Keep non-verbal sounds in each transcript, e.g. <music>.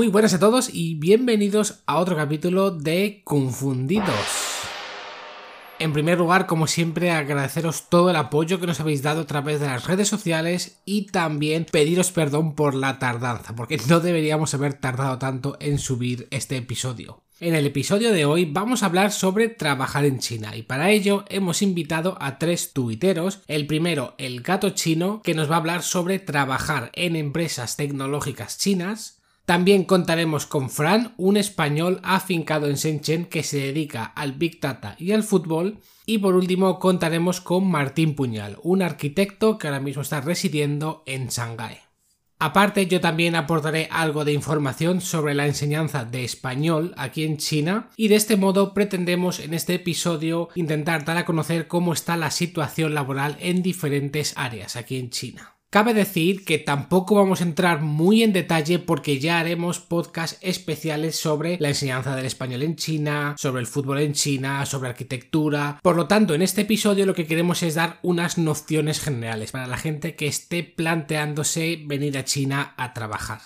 Muy buenas a todos y bienvenidos a otro capítulo de Confundidos. En primer lugar, como siempre, agradeceros todo el apoyo que nos habéis dado a través de las redes sociales y también pediros perdón por la tardanza, porque no deberíamos haber tardado tanto en subir este episodio. En el episodio de hoy vamos a hablar sobre trabajar en China y para ello hemos invitado a tres tuiteros. El primero, el gato chino, que nos va a hablar sobre trabajar en empresas tecnológicas chinas. También contaremos con Fran, un español afincado en Shenzhen que se dedica al Big Data y al fútbol. Y por último contaremos con Martín Puñal, un arquitecto que ahora mismo está residiendo en Shanghái. Aparte, yo también aportaré algo de información sobre la enseñanza de español aquí en China y de este modo pretendemos en este episodio intentar dar a conocer cómo está la situación laboral en diferentes áreas aquí en China. Cabe decir que tampoco vamos a entrar muy en detalle porque ya haremos podcasts especiales sobre la enseñanza del español en China, sobre el fútbol en China, sobre arquitectura. Por lo tanto, en este episodio lo que queremos es dar unas nociones generales para la gente que esté planteándose venir a China a trabajar.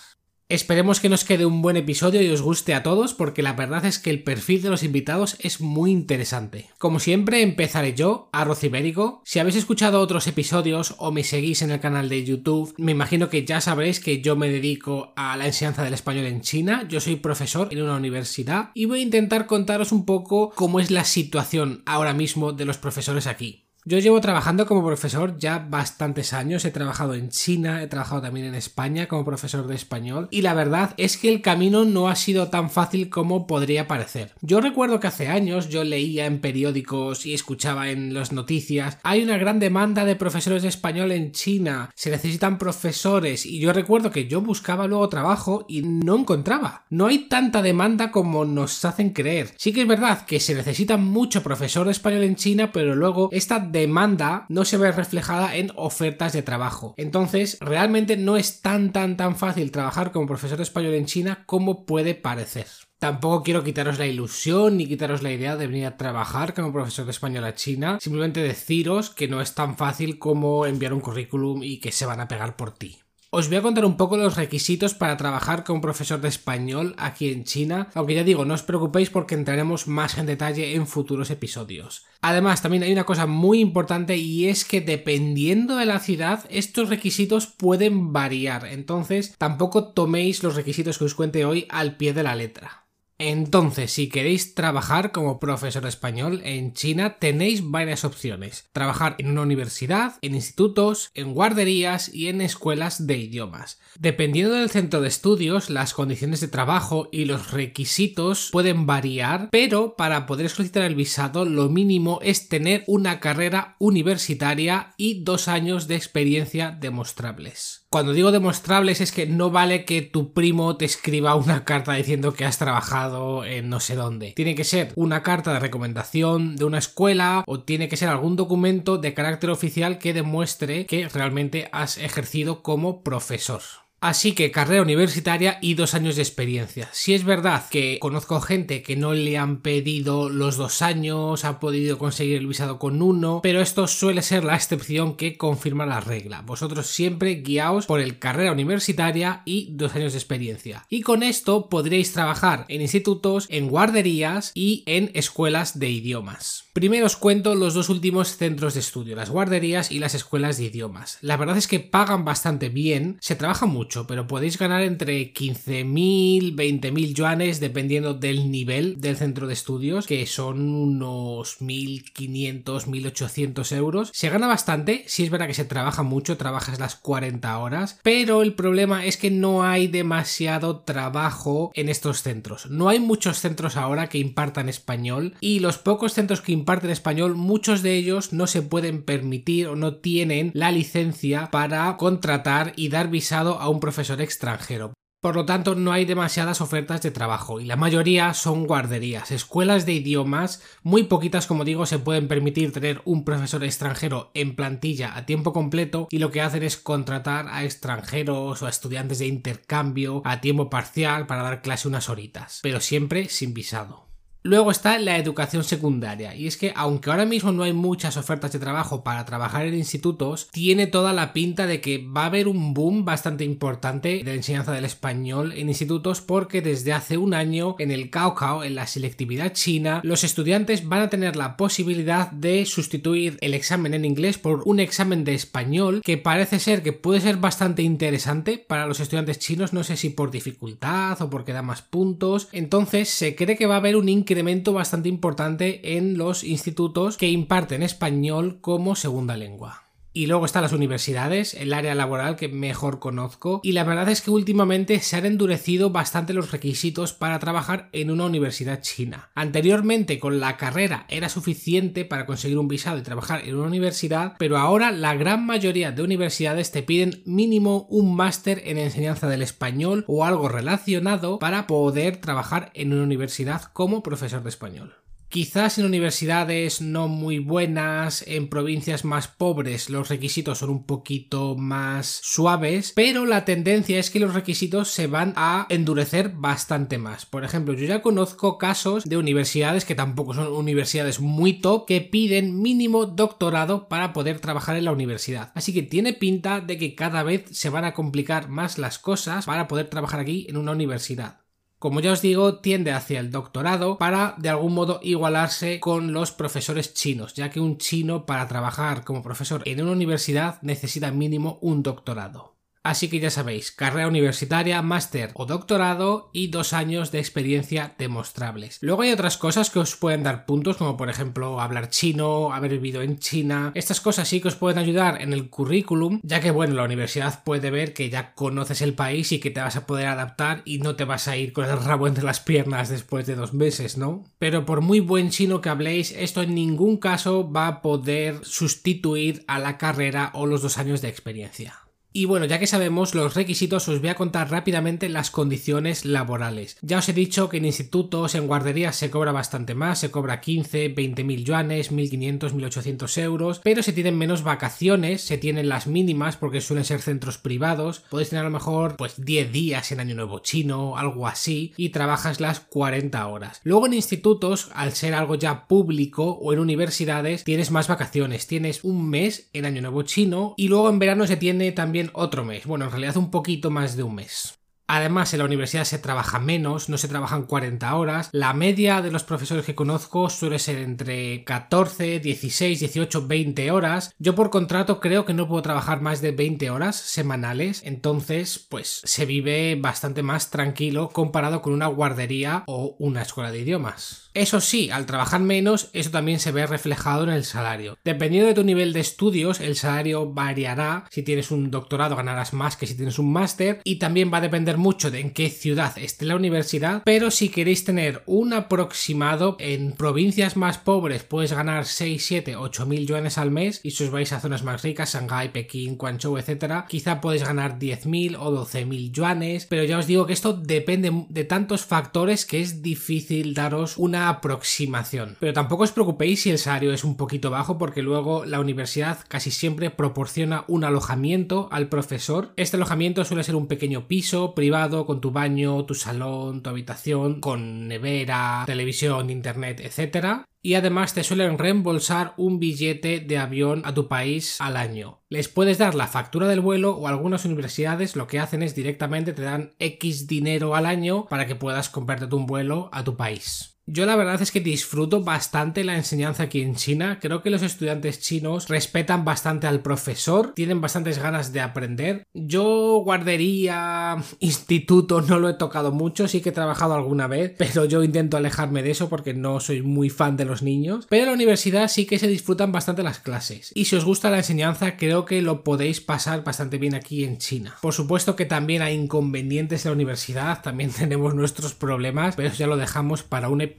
Esperemos que nos quede un buen episodio y os guste a todos porque la verdad es que el perfil de los invitados es muy interesante. Como siempre empezaré yo, a Ibérico. Si habéis escuchado otros episodios o me seguís en el canal de YouTube, me imagino que ya sabréis que yo me dedico a la enseñanza del español en China. Yo soy profesor en una universidad y voy a intentar contaros un poco cómo es la situación ahora mismo de los profesores aquí. Yo llevo trabajando como profesor ya bastantes años, he trabajado en China, he trabajado también en España como profesor de español y la verdad es que el camino no ha sido tan fácil como podría parecer. Yo recuerdo que hace años yo leía en periódicos y escuchaba en las noticias, hay una gran demanda de profesores de español en China, se necesitan profesores y yo recuerdo que yo buscaba luego trabajo y no encontraba. No hay tanta demanda como nos hacen creer. Sí que es verdad que se necesita mucho profesor de español en China, pero luego esta demanda no se ve reflejada en ofertas de trabajo. Entonces, realmente no es tan tan tan fácil trabajar como profesor de español en China como puede parecer. Tampoco quiero quitaros la ilusión ni quitaros la idea de venir a trabajar como profesor de español a China. Simplemente deciros que no es tan fácil como enviar un currículum y que se van a pegar por ti. Os voy a contar un poco los requisitos para trabajar como profesor de español aquí en China, aunque ya digo, no os preocupéis porque entraremos más en detalle en futuros episodios. Además, también hay una cosa muy importante y es que dependiendo de la ciudad, estos requisitos pueden variar, entonces tampoco toméis los requisitos que os cuente hoy al pie de la letra. Entonces, si queréis trabajar como profesor español en China, tenéis varias opciones. Trabajar en una universidad, en institutos, en guarderías y en escuelas de idiomas. Dependiendo del centro de estudios, las condiciones de trabajo y los requisitos pueden variar, pero para poder solicitar el visado lo mínimo es tener una carrera universitaria y dos años de experiencia demostrables. Cuando digo demostrables es que no vale que tu primo te escriba una carta diciendo que has trabajado en no sé dónde. Tiene que ser una carta de recomendación de una escuela o tiene que ser algún documento de carácter oficial que demuestre que realmente has ejercido como profesor. Así que carrera universitaria y dos años de experiencia. Si es verdad que conozco gente que no le han pedido los dos años, ha podido conseguir el visado con uno, pero esto suele ser la excepción que confirma la regla. Vosotros siempre guiaos por el carrera universitaria y dos años de experiencia. Y con esto podréis trabajar en institutos, en guarderías y en escuelas de idiomas. Primero os cuento los dos últimos centros de estudio, las guarderías y las escuelas de idiomas. La verdad es que pagan bastante bien, se trabaja mucho pero podéis ganar entre 15.000, 20.000 yuanes dependiendo del nivel del centro de estudios, que son unos 1.500, 1.800 euros. Se gana bastante, si es verdad que se trabaja mucho, trabajas las 40 horas, pero el problema es que no hay demasiado trabajo en estos centros. No hay muchos centros ahora que impartan español y los pocos centros que imparten español, muchos de ellos no se pueden permitir o no tienen la licencia para contratar y dar visado a un profesor extranjero. Por lo tanto, no hay demasiadas ofertas de trabajo y la mayoría son guarderías, escuelas de idiomas, muy poquitas como digo se pueden permitir tener un profesor extranjero en plantilla a tiempo completo y lo que hacen es contratar a extranjeros o a estudiantes de intercambio a tiempo parcial para dar clase unas horitas, pero siempre sin visado. Luego está la educación secundaria, y es que aunque ahora mismo no hay muchas ofertas de trabajo para trabajar en institutos, tiene toda la pinta de que va a haber un boom bastante importante de enseñanza del español en institutos porque desde hace un año en el Cao en la selectividad china, los estudiantes van a tener la posibilidad de sustituir el examen en inglés por un examen de español que parece ser que puede ser bastante interesante para los estudiantes chinos, no sé si por dificultad o porque da más puntos, entonces se cree que va a haber un incremento incremento bastante importante en los institutos que imparten español como segunda lengua. Y luego están las universidades, el área laboral que mejor conozco. Y la verdad es que últimamente se han endurecido bastante los requisitos para trabajar en una universidad china. Anteriormente con la carrera era suficiente para conseguir un visado y trabajar en una universidad, pero ahora la gran mayoría de universidades te piden mínimo un máster en enseñanza del español o algo relacionado para poder trabajar en una universidad como profesor de español. Quizás en universidades no muy buenas, en provincias más pobres, los requisitos son un poquito más suaves, pero la tendencia es que los requisitos se van a endurecer bastante más. Por ejemplo, yo ya conozco casos de universidades que tampoco son universidades muy top que piden mínimo doctorado para poder trabajar en la universidad. Así que tiene pinta de que cada vez se van a complicar más las cosas para poder trabajar aquí en una universidad como ya os digo, tiende hacia el doctorado para de algún modo igualarse con los profesores chinos, ya que un chino para trabajar como profesor en una universidad necesita mínimo un doctorado. Así que ya sabéis, carrera universitaria, máster o doctorado y dos años de experiencia demostrables. Luego hay otras cosas que os pueden dar puntos, como por ejemplo hablar chino, haber vivido en China. Estas cosas sí que os pueden ayudar en el currículum, ya que bueno, la universidad puede ver que ya conoces el país y que te vas a poder adaptar y no te vas a ir con el rabo entre las piernas después de dos meses, ¿no? Pero por muy buen chino que habléis, esto en ningún caso va a poder sustituir a la carrera o los dos años de experiencia. Y bueno, ya que sabemos los requisitos, os voy a contar rápidamente las condiciones laborales. Ya os he dicho que en institutos, en guarderías se cobra bastante más, se cobra 15, 20 mil yuanes, 1500, 1800 euros, pero se tienen menos vacaciones, se tienen las mínimas porque suelen ser centros privados, podéis tener a lo mejor pues 10 días en Año Nuevo Chino, algo así, y trabajas las 40 horas. Luego en institutos, al ser algo ya público o en universidades, tienes más vacaciones, tienes un mes en Año Nuevo Chino y luego en verano se tiene también otro mes. Bueno, en realidad un poquito más de un mes. Además, en la universidad se trabaja menos, no se trabajan 40 horas. La media de los profesores que conozco suele ser entre 14, 16, 18, 20 horas. Yo por contrato creo que no puedo trabajar más de 20 horas semanales, entonces pues se vive bastante más tranquilo comparado con una guardería o una escuela de idiomas. Eso sí, al trabajar menos, eso también se ve reflejado en el salario. Dependiendo de tu nivel de estudios, el salario variará. Si tienes un doctorado ganarás más que si tienes un máster y también va a depender mucho de en qué ciudad esté la universidad, pero si queréis tener un aproximado en provincias más pobres puedes ganar 6, 7, 8 mil yuanes al mes y si os vais a zonas más ricas, Shanghai, Pekín, Guangzhou, etcétera, quizá podéis ganar 10 mil o 12 mil yuanes, pero ya os digo que esto depende de tantos factores que es difícil daros una aproximación. Pero tampoco os preocupéis si el salario es un poquito bajo porque luego la universidad casi siempre proporciona un alojamiento al profesor. Este alojamiento suele ser un pequeño piso privado con tu baño, tu salón, tu habitación, con nevera, televisión, internet, etc y además te suelen reembolsar un billete de avión a tu país al año. Les puedes dar la factura del vuelo o algunas universidades lo que hacen es directamente te dan X dinero al año para que puedas comprarte un vuelo a tu país. Yo la verdad es que disfruto bastante la enseñanza aquí en China. Creo que los estudiantes chinos respetan bastante al profesor, tienen bastantes ganas de aprender. Yo guardería, instituto no lo he tocado mucho, sí que he trabajado alguna vez, pero yo intento alejarme de eso porque no soy muy fan de los niños. Pero en la universidad sí que se disfrutan bastante las clases. Y si os gusta la enseñanza, creo que lo podéis pasar bastante bien aquí en China. Por supuesto que también hay inconvenientes en la universidad, también <laughs> tenemos nuestros problemas, pero ya lo dejamos para un episodio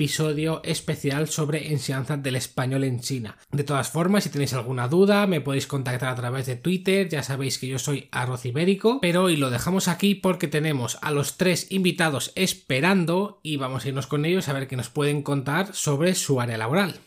especial sobre enseñanza del español en China. De todas formas, si tenéis alguna duda, me podéis contactar a través de Twitter, ya sabéis que yo soy arroz ibérico, pero hoy lo dejamos aquí porque tenemos a los tres invitados esperando y vamos a irnos con ellos a ver qué nos pueden contar sobre su área laboral.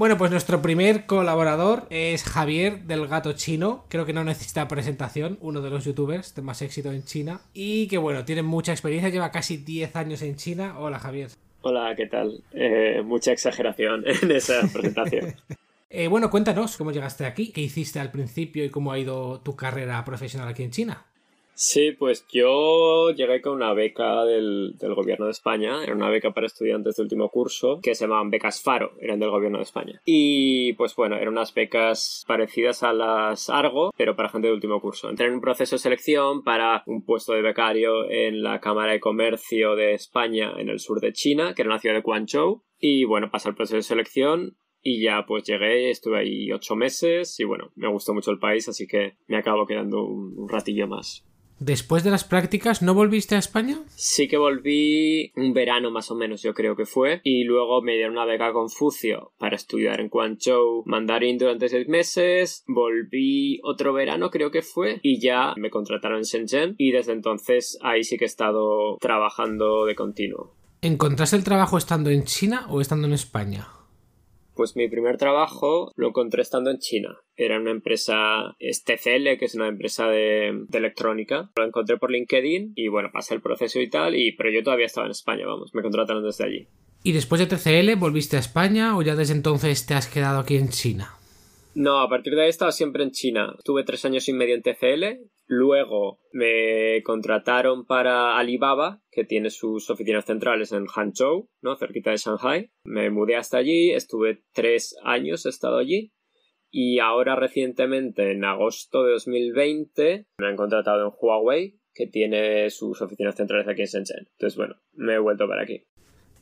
Bueno, pues nuestro primer colaborador es Javier del Gato Chino. Creo que no necesita presentación, uno de los youtubers de más éxito en China. Y que bueno, tiene mucha experiencia, lleva casi 10 años en China. Hola Javier. Hola, ¿qué tal? Eh, mucha exageración <laughs> en esa presentación. <laughs> Eh, bueno, cuéntanos cómo llegaste aquí, qué hiciste al principio y cómo ha ido tu carrera profesional aquí en China. Sí, pues yo llegué con una beca del, gobierno de España, era una beca para estudiantes de último curso, que se llamaban becas Faro, eran del gobierno de España. Y pues bueno, eran unas becas parecidas a las Argo, pero para gente de último curso. Entré en un proceso de selección para un puesto de becario en la Cámara de Comercio de España en el sur de China, que era la ciudad de Guangzhou. Y bueno, pasé el proceso de selección, y ya pues llegué, estuve ahí ocho meses y bueno, me gustó mucho el país, así que me acabo quedando un, ratillo más. Después de las prácticas, ¿no volviste a España? Sí que volví un verano más o menos, yo creo que fue. Y luego me dieron una beca a Confucio para estudiar en Guangzhou mandarín durante seis meses. Volví otro verano, creo que fue. Y ya me contrataron en Shenzhen. Y desde entonces ahí sí que he estado trabajando de continuo. ¿Encontraste el trabajo estando en China o estando en España? Pues mi primer trabajo lo encontré estando en China. Era una empresa TCL, que es una empresa de, electrónica. Lo encontré por LinkedIn y bueno, pasé el proceso y tal, y, pero yo todavía estaba en España, vamos, me contrataron desde allí. ¿Y después de TCL volviste a España o ya desde entonces te has quedado aquí en China? No, a partir de ahí he estado siempre en China. Tuve tres años y medio en TCL. Luego me contrataron para Alibaba, que tiene sus oficinas centrales en Hangzhou, ¿no? Cerquita de Shanghai. Me mudé hasta allí, estuve tres años, he estado allí. Y ahora recientemente, en agosto de 2020, me han contratado en Huawei, que tiene sus oficinas centrales aquí en Shenzhen. Entonces, bueno, me he vuelto para aquí.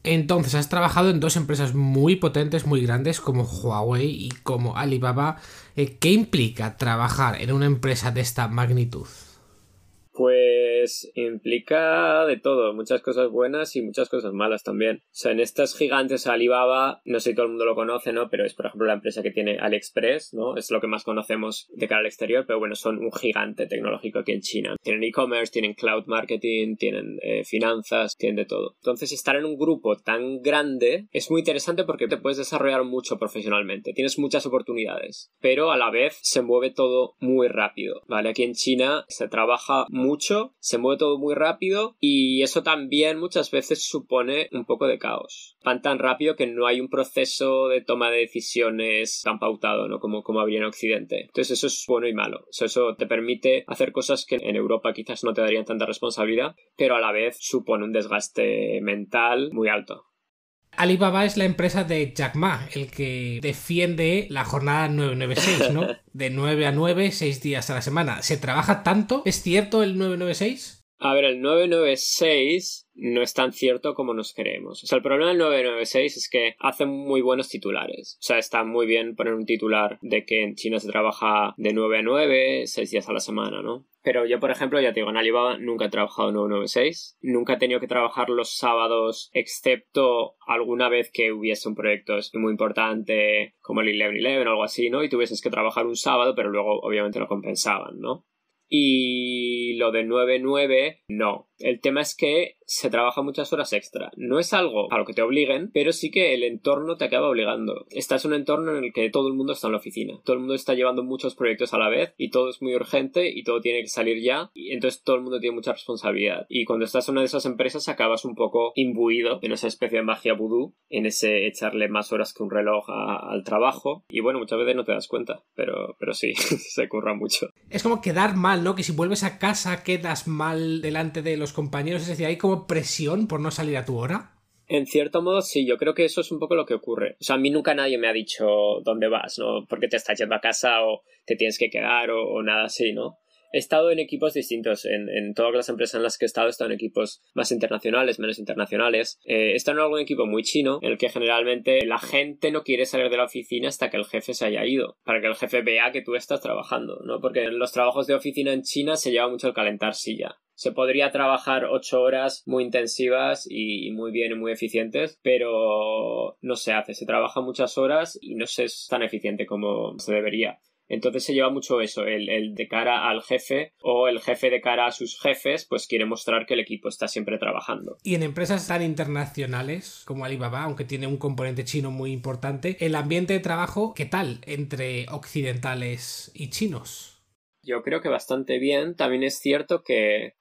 Entonces, has trabajado en dos empresas muy potentes, muy grandes, como Huawei y como Alibaba. Eh, ¿Qué implica trabajar en una empresa de esta magnitud? Pues implica de todo, muchas cosas buenas y muchas cosas malas también. O sea, en estas gigantes Alibaba, no sé si todo el mundo lo conoce, ¿no? Pero es, por ejemplo, la empresa que tiene AliExpress, ¿no? Es lo que más conocemos de cara al exterior, pero bueno, son un gigante tecnológico aquí en China. Tienen e-commerce, tienen cloud marketing, tienen eh, finanzas, tienen de todo. Entonces, estar en un grupo tan grande es muy interesante porque te puedes desarrollar mucho profesionalmente. Tienes muchas oportunidades, pero a la vez se mueve todo muy rápido, ¿vale? Aquí en China se trabaja muy mucho, se mueve todo muy rápido y eso también muchas veces supone un poco de caos. Van tan rápido que no hay un proceso de toma de decisiones tan pautado, ¿no? Como, como habría en Occidente. Entonces eso es bueno y malo. Eso, te permite hacer cosas que en Europa quizás no te darían tanta responsabilidad, pero a la vez supone un desgaste mental muy alto. Alibaba es la empresa de Jack Ma, el que defiende la jornada 996, ¿no? De 9 a 9, 6 días a la semana. ¿Se trabaja tanto? ¿Es cierto el 996? A ver, el 996 no es tan cierto como nos creemos. O sea, el problema del 996 es que hace muy buenos titulares. O sea, está muy bien poner un titular de que en China se trabaja de 9 a 9, 6 días a la semana, ¿no? Pero yo, por ejemplo, ya te digo, en Alibaba nunca he trabajado 996. Nunca he tenido que trabajar los sábados, excepto alguna vez que hubiese un proyecto muy importante como el 11-11 o algo así, ¿no? Y tuvieses que trabajar un sábado, pero luego obviamente lo compensaban, ¿no? Y lo de 9-9, no. El tema es que se trabaja muchas horas extra. No es algo a lo que te obliguen, pero sí que el entorno te acaba obligando. Estás en un entorno en el que todo el mundo está en la oficina. Todo el mundo está llevando muchos proyectos a la vez y todo es muy urgente y todo tiene que salir ya. Y entonces todo el mundo tiene mucha responsabilidad. Y cuando estás en una de esas empresas acabas un poco imbuido en esa especie de magia vudú, en ese echarle más horas que un reloj al trabajo. Y bueno, muchas veces no te das cuenta, pero, pero sí, <laughs> se curra mucho. Es como quedar mal, ¿no? Que si vuelves a casa quedas mal delante de los compañeros? Es decir, ¿hay como presión por no salir a tu hora? En cierto modo, sí, yo creo que eso es un poco lo que ocurre. O sea, a mí nunca nadie me ha dicho dónde vas, ¿no? Porque te estás yendo a casa o te tienes que quedar o, nada así, ¿no? He estado en equipos distintos. En, todas las empresas en las que he estado, he estado en equipos más internacionales, menos internacionales. Eh, he estado en algún equipo muy chino, en el que generalmente la gente no quiere salir de la oficina hasta que el jefe se haya ido, para que el jefe vea que tú estás trabajando, ¿no? Porque en los trabajos de oficina en China se lleva mucho el calentar silla se podría trabajar ocho horas muy intensivas y muy bien y muy eficientes, pero no se hace. Se trabaja muchas horas y no se es tan eficiente como se debería. Entonces se lleva mucho eso, el, el, de cara al jefe o el jefe de cara a sus jefes, pues quiere mostrar que el equipo está siempre trabajando. Y en empresas tan internacionales como Alibaba, aunque tiene un componente chino muy importante, el ambiente de trabajo, ¿qué tal entre occidentales y chinos? Yo creo que bastante bien. También es cierto que,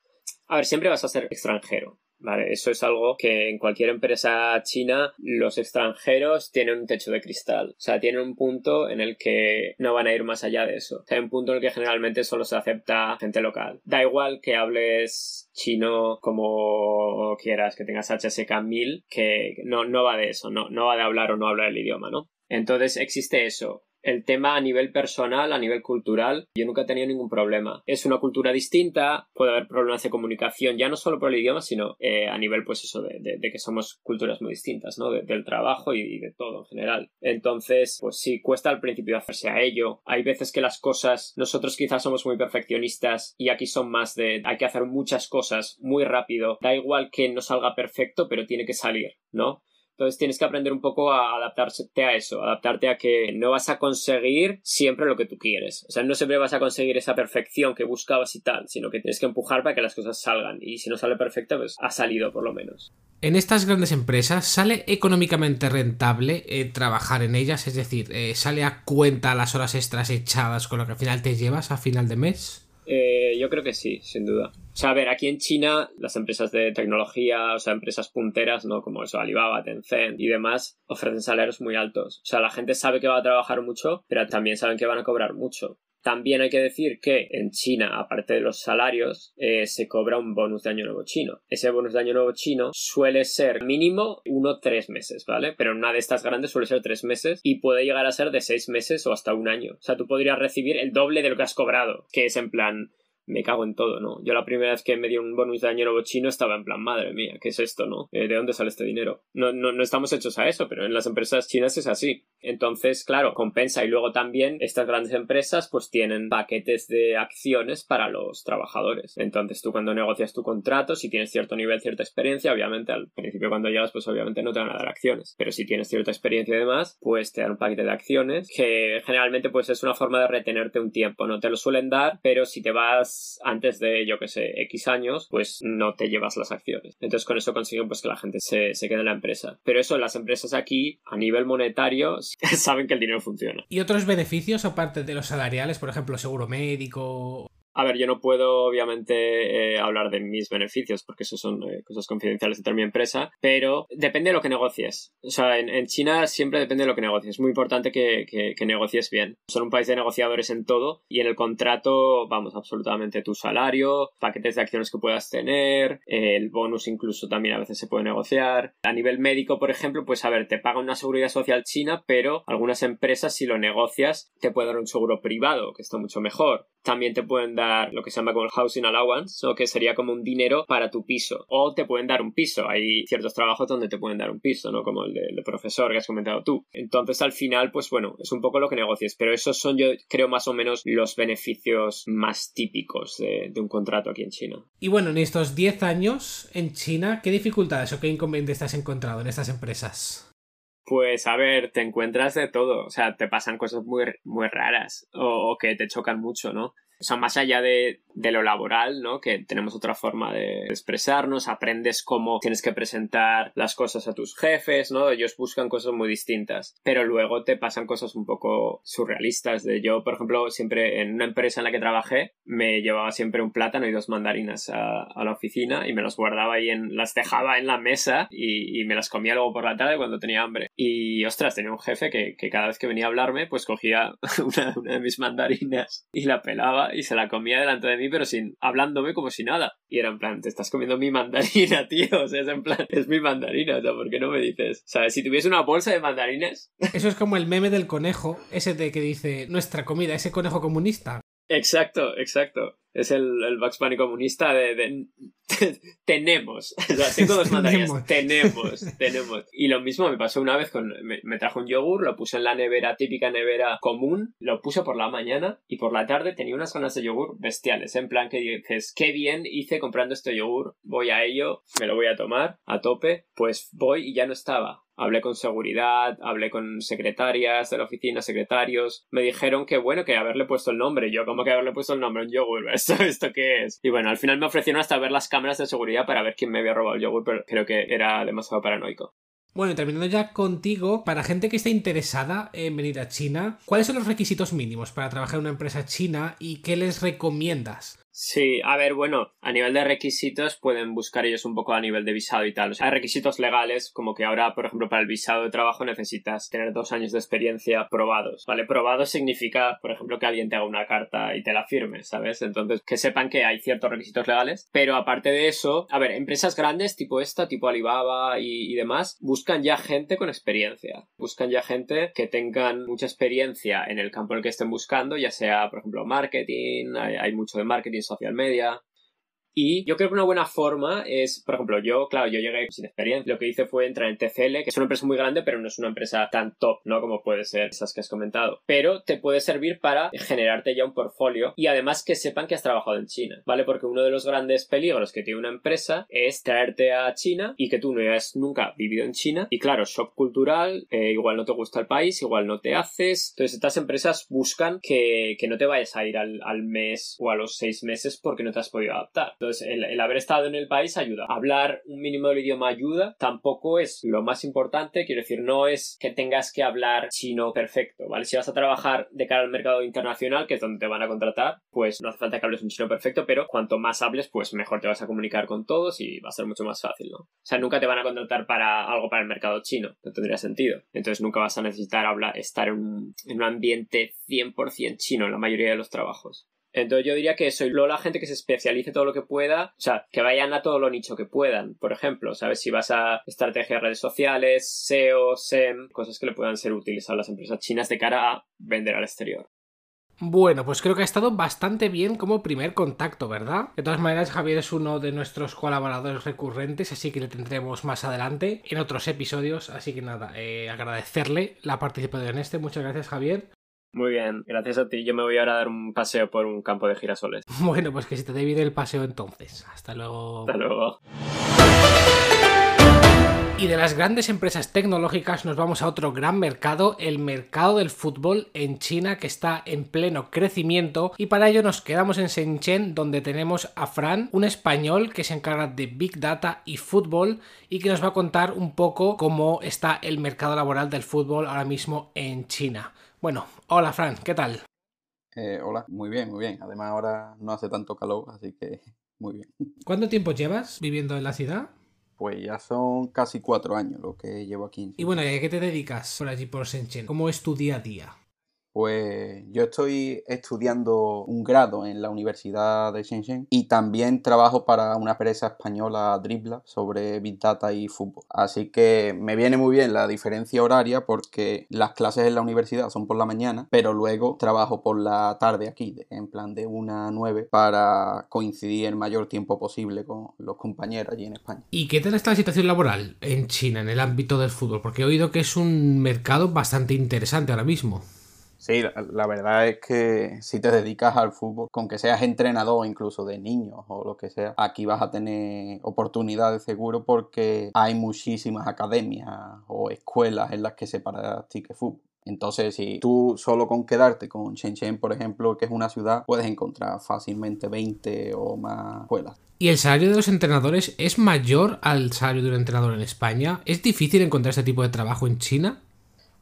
a ver, siempre vas a ser extranjero. Vale, eso es algo que en cualquier empresa china los extranjeros tienen un techo de cristal. O sea, tienen un punto en el que no van a ir más allá de eso. O sea, hay un punto en el que generalmente solo se acepta gente local. Da igual que hables chino como quieras, que tengas HSK 1000, que no, no va de eso, no, no va de hablar o no hablar el idioma, ¿no? Entonces existe eso el tema a nivel personal, a nivel cultural, yo nunca he tenido ningún problema. Es una cultura distinta, puede haber problemas de comunicación, ya no solo por el idioma, sino eh, a nivel, pues eso, de, que somos culturas muy distintas, ¿no? del trabajo y, de todo en general. Entonces, pues sí, cuesta al principio hacerse a ello. Hay veces que las cosas, nosotros quizás somos muy perfeccionistas y aquí son más de hay que hacer muchas cosas muy rápido. Da igual que no salga perfecto, pero tiene que salir, ¿no? Entonces tienes que aprender un poco a adaptarte a eso, adaptarte a que no vas a conseguir siempre lo que tú quieres. O sea, no siempre vas a conseguir esa perfección que buscabas y tal, sino que tienes que empujar para que las cosas salgan. Y si no sale perfecta, pues ha salido por lo menos. En estas grandes empresas, ¿sale económicamente rentable eh, trabajar en ellas? Es decir, eh, ¿sale a cuenta las horas extras echadas con lo que al final te llevas a final de mes? Eh, yo creo que sí, sin duda. O sea, a ver, aquí en China las empresas de tecnología, o sea, empresas punteras, ¿no? Como eso, Alibaba, Tencent y demás, ofrecen salarios muy altos. O sea, la gente sabe que va a trabajar mucho, pero también saben que van a cobrar mucho. También hay que decir que en China, aparte de los salarios, eh, se cobra un bonus de año nuevo chino. Ese bonus de año nuevo chino suele ser mínimo uno tres meses, ¿vale? Pero en una de estas grandes suele ser tres meses y puede llegar a ser de seis meses o hasta un año. O sea, tú podrías recibir el doble de lo que has cobrado, que es en plan me cago en todo, ¿no? Yo la primera vez que me dio un bonus de año chino estaba en plan, madre mía, ¿qué es esto, no? Eh, ¿De dónde sale este dinero? No, no, no estamos hechos a eso, pero en las empresas chinas es así. Entonces, claro, compensa y luego también estas grandes empresas pues tienen paquetes de acciones para los trabajadores. Entonces tú cuando negocias tu contrato, si tienes cierto nivel, cierta experiencia, obviamente al principio cuando llegas pues obviamente no te van a dar acciones, pero si tienes cierta experiencia y demás, pues te dan un paquete de acciones que generalmente pues es una forma de retenerte un tiempo, no te lo suelen dar, pero si te vas antes de, yo que sé, X años, pues no te llevas las acciones. Entonces con eso consiguen pues que la gente se, se quede en la empresa. Pero eso, las empresas aquí, a nivel monetario, <laughs> saben que el dinero funciona. ¿Y otros beneficios aparte de los salariales, por ejemplo, seguro médico a ver, yo no puedo obviamente eh, hablar de mis beneficios porque eso son eh, cosas confidenciales de mi empresa, pero depende de lo que negocies. O sea, en, China siempre depende de lo que negocies. Es muy importante que, que, negocies bien. Son un país de negociadores en todo y en el contrato, vamos, absolutamente tu salario, paquetes de acciones que puedas tener, el bonus incluso también a veces se puede negociar. A nivel médico, por ejemplo, pues a ver, te paga una seguridad social china, pero algunas empresas si lo negocias te pueden dar un seguro privado, que está mucho mejor. También te pueden dar lo que se llama como el housing allowance, o que sería como un dinero para tu piso. O te pueden dar un piso. Hay ciertos trabajos donde te pueden dar un piso, ¿no? Como el de, profesor que has comentado tú. Entonces, al final, pues bueno, es un poco lo que negocies. Pero esos son, yo creo, más o menos los beneficios más típicos de, de un contrato aquí en China. Y bueno, en estos 10 años en China, ¿qué dificultades o qué inconvenientes has encontrado en estas empresas? Pues a ver, te encuentras de todo, o sea, te pasan cosas muy, muy raras o, o, que te chocan mucho, ¿no? O sea, más allá de, de, lo laboral, ¿no? Que tenemos otra forma de expresarnos, aprendes cómo tienes que presentar las cosas a tus jefes, ¿no? Ellos buscan cosas muy distintas. Pero luego te pasan cosas un poco surrealistas. De yo, por ejemplo, siempre en una empresa en la que trabajé, me llevaba siempre un plátano y dos mandarinas a, a la oficina y me los guardaba ahí en, las dejaba en la mesa y, y, me las comía luego por la tarde cuando tenía hambre. Y ostras, tenía un jefe que, que cada vez que venía a hablarme, pues cogía <laughs> una, una de mis mandarinas y la pelaba y se la comía delante de mí, pero sin hablándome como si nada. Y era en plan, te estás comiendo mi mandarina, <laughs> tío. O sea, es en plan, es mi mandarina. O sea, ¿por qué no me dices? ¿Sabes? Si tuviese una bolsa de mandarines. <laughs> Eso es como el meme del conejo, ese de que dice nuestra comida, ese conejo comunista. Exacto, exacto. Es el, el Bugs Bunny comunista de, <laughs> tenemos. O sea, <laughs> tengo dos mandarías. tenemos, tenemos. Y lo mismo me pasó una vez con. Me, trajo un yogur, lo puse en la nevera, típica nevera común, lo puse por la mañana y por la tarde tenía unas ganas de yogur bestiales. En plan que dices, qué bien hice comprando este yogur, voy a ello, me lo voy a tomar a tope. Pues voy y ya no estaba. Hablé con seguridad, hablé con secretarias de la oficina, secretarios. Me dijeron que bueno, que haberle puesto el nombre. Yo, como que haberle puesto el nombre a un yogur? <laughs> <laughs> ¿Esto, ¿Esto qué es? Y bueno, al final me ofrecieron hasta ver las cámaras de seguridad para ver quién me había robado el yogur, pero creo que era demasiado paranoico. Bueno, terminando ya contigo, para gente que esté interesada en venir a China, ¿cuáles son los requisitos mínimos para trabajar en una empresa china y qué les recomiendas? Sí, a ver, bueno, a nivel de requisitos pueden buscar ellos un poco a nivel de visado y tal. O sea, hay requisitos legales, como que ahora, por ejemplo, para el visado de trabajo necesitas tener dos años de experiencia probados, ¿vale? Probados significa, por ejemplo, que alguien te haga una carta y te la firme, ¿sabes? Entonces, que sepan que hay ciertos requisitos legales, pero aparte de eso, a ver, empresas grandes tipo esta, tipo Alibaba y, demás, buscan ya gente con experiencia. Buscan ya gente que tengan mucha experiencia en el campo en el que estén buscando, ya sea, por ejemplo, marketing, hay mucho de marketing social media, y yo creo que una buena forma es, por ejemplo, yo, claro, yo llegué sin experiencia. Lo que hice fue entrar en TCL, que es una empresa muy grande, pero no es una empresa tan top, ¿no? Como puede ser esas que has comentado. Pero te puede servir para generarte ya un portfolio y además que sepan que has trabajado en China, ¿vale? Porque uno de los grandes peligros que tiene una empresa es traerte a China y que tú no hayas nunca vivido en China. Y claro, shock cultural, eh, igual no te gusta el país, igual no te haces. Entonces, estas empresas buscan que, que no te vayas a ir al, al mes o a los seis meses porque no te has podido adaptar. Entonces, el, haber estado en el país ayuda. Hablar un mínimo del idioma ayuda. Tampoco es lo más importante. Quiero decir, no es que tengas que hablar chino perfecto, ¿vale? Si vas a trabajar de cara al mercado internacional, que es donde te van a contratar, pues no hace falta que hables un chino perfecto, pero cuanto más hables, pues mejor te vas a comunicar con todos y va a ser mucho más fácil, ¿no? O sea, nunca te van a contratar para algo para el mercado chino. No tendría sentido. Entonces nunca vas a necesitar hablar, estar en un, en un ambiente 100% chino en la mayoría de los trabajos. Entonces yo diría que eso, y luego la gente que se especialice todo lo que pueda, o sea, que vayan a todo lo nicho que puedan. Por ejemplo, ¿sabes? Si vas a estrategia de redes sociales, SEO, SEM, cosas que le puedan ser útiles a las empresas chinas de cara a vender al exterior. Bueno, pues creo que ha estado bastante bien como primer contacto, ¿verdad? De todas maneras, Javier es uno de nuestros colaboradores recurrentes, así que le tendremos más adelante en otros episodios. Así que nada, eh, agradecerle la participación en este. Muchas gracias, Javier. Muy bien, gracias a ti. Yo me voy ahora a dar un paseo por un campo de girasoles. <laughs> Bueno, pues que se te dé bien el paseo entonces. Hasta luego. Hasta luego. Y de las grandes empresas tecnológicas nos vamos a otro gran mercado, el mercado del fútbol en China que está en pleno crecimiento y para ello nos quedamos en Shenzhen donde tenemos a Fran, un español que se encarga de Big Data y fútbol y que nos va a contar un poco cómo está el mercado laboral del fútbol ahora mismo en China. Bueno, hola Fran, ¿qué tal? Eh, hola, muy bien, muy bien. Además ahora no hace tanto calor, así que <laughs> muy bien. ¿Cuánto tiempo llevas viviendo en la ciudad? Pues ya son casi cuatro años lo que llevo aquí. Y bueno, ¿y a qué te dedicas por allí por Shenzhen? ¿Cómo es tu día a día? Pues yo estoy estudiando un grado en la Universidad de Shenzhen y también trabajo para una empresa española, Dribla, sobre Big Data y fútbol. Así que me viene muy bien la diferencia horaria porque las clases en la universidad son por la mañana, pero luego trabajo por la tarde aquí, en plan de una a 9, para coincidir el mayor tiempo posible con los compañeros allí en España. ¿Y qué tal está la situación laboral en China, en el ámbito del fútbol? Porque he oído que es un mercado bastante interesante ahora mismo. Sí, la, verdad es que si te dedicas al fútbol, con que seas entrenador incluso de niños o lo que sea, aquí vas a tener oportunidades seguro porque hay muchísimas academias o escuelas en las que se practique fútbol. Entonces, si tú solo con quedarte con Shenzhen, por ejemplo, que es una ciudad, puedes encontrar fácilmente 20 o más escuelas. ¿Y el salario de los entrenadores es mayor al salario de un entrenador en España? ¿Es difícil encontrar este tipo de trabajo en China?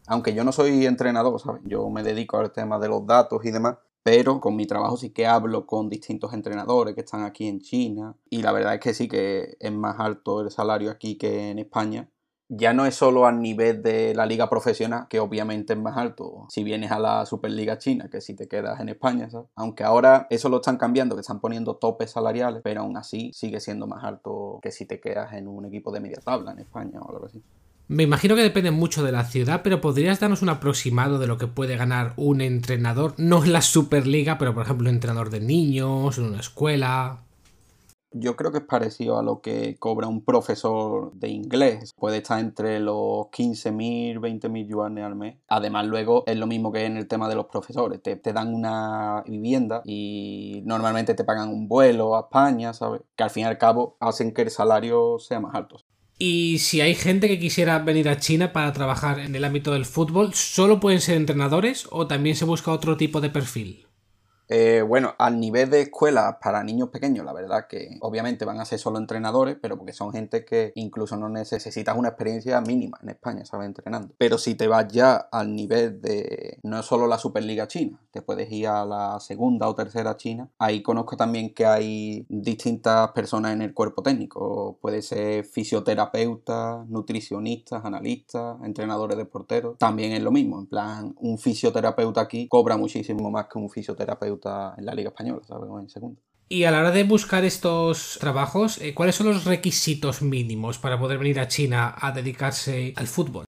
Aunque yo no soy entrenador, ¿sabes? Yo me dedico al tema de los datos y demás, pero con mi trabajo sí que hablo con distintos entrenadores que están aquí en China y la verdad es que sí que es más alto el salario aquí que en España. Ya no es solo a nivel de la liga profesional, que obviamente es más alto si vienes a la Superliga China que si te quedas en España, ¿sabes? Aunque ahora eso lo están cambiando, que están poniendo topes salariales, pero aún así sigue siendo más alto que si te quedas en un equipo de media tabla en España o algo así. Me imagino que depende mucho de la ciudad, pero ¿podrías darnos un aproximado de lo que puede ganar un entrenador? No en la Superliga, pero por ejemplo un entrenador de niños, en una escuela. Yo creo que es parecido a lo que cobra un profesor de inglés. Puede estar entre los 15.000, 20.000 yuanes al mes. Además, luego es lo mismo que en el tema de los profesores. Te, te, dan una vivienda y normalmente te pagan un vuelo a España, ¿sabes? Que al fin y al cabo hacen que el salario sea más alto. Y si hay gente que quisiera venir a China para trabajar en el ámbito del fútbol, ¿solo pueden ser entrenadores o también se busca otro tipo de perfil? Eh, bueno, al nivel de escuela para niños pequeños, la verdad que obviamente van a ser solo entrenadores, pero porque son gente que incluso no necesitas una experiencia mínima en España, ¿sabes? Entrenando. Pero si te vas ya al nivel de no solo la Superliga China, te puedes ir a la segunda o tercera China, ahí conozco también que hay distintas personas en el cuerpo técnico. Puede ser fisioterapeutas, nutricionistas, analistas, entrenadores de porteros. También es lo mismo, en plan, un fisioterapeuta aquí cobra muchísimo más que un fisioterapeuta en la Liga Española, ¿sabes? en segundo. Y a la hora de buscar estos trabajos, eh, ¿cuáles son los requisitos mínimos para poder venir a China a dedicarse al fútbol?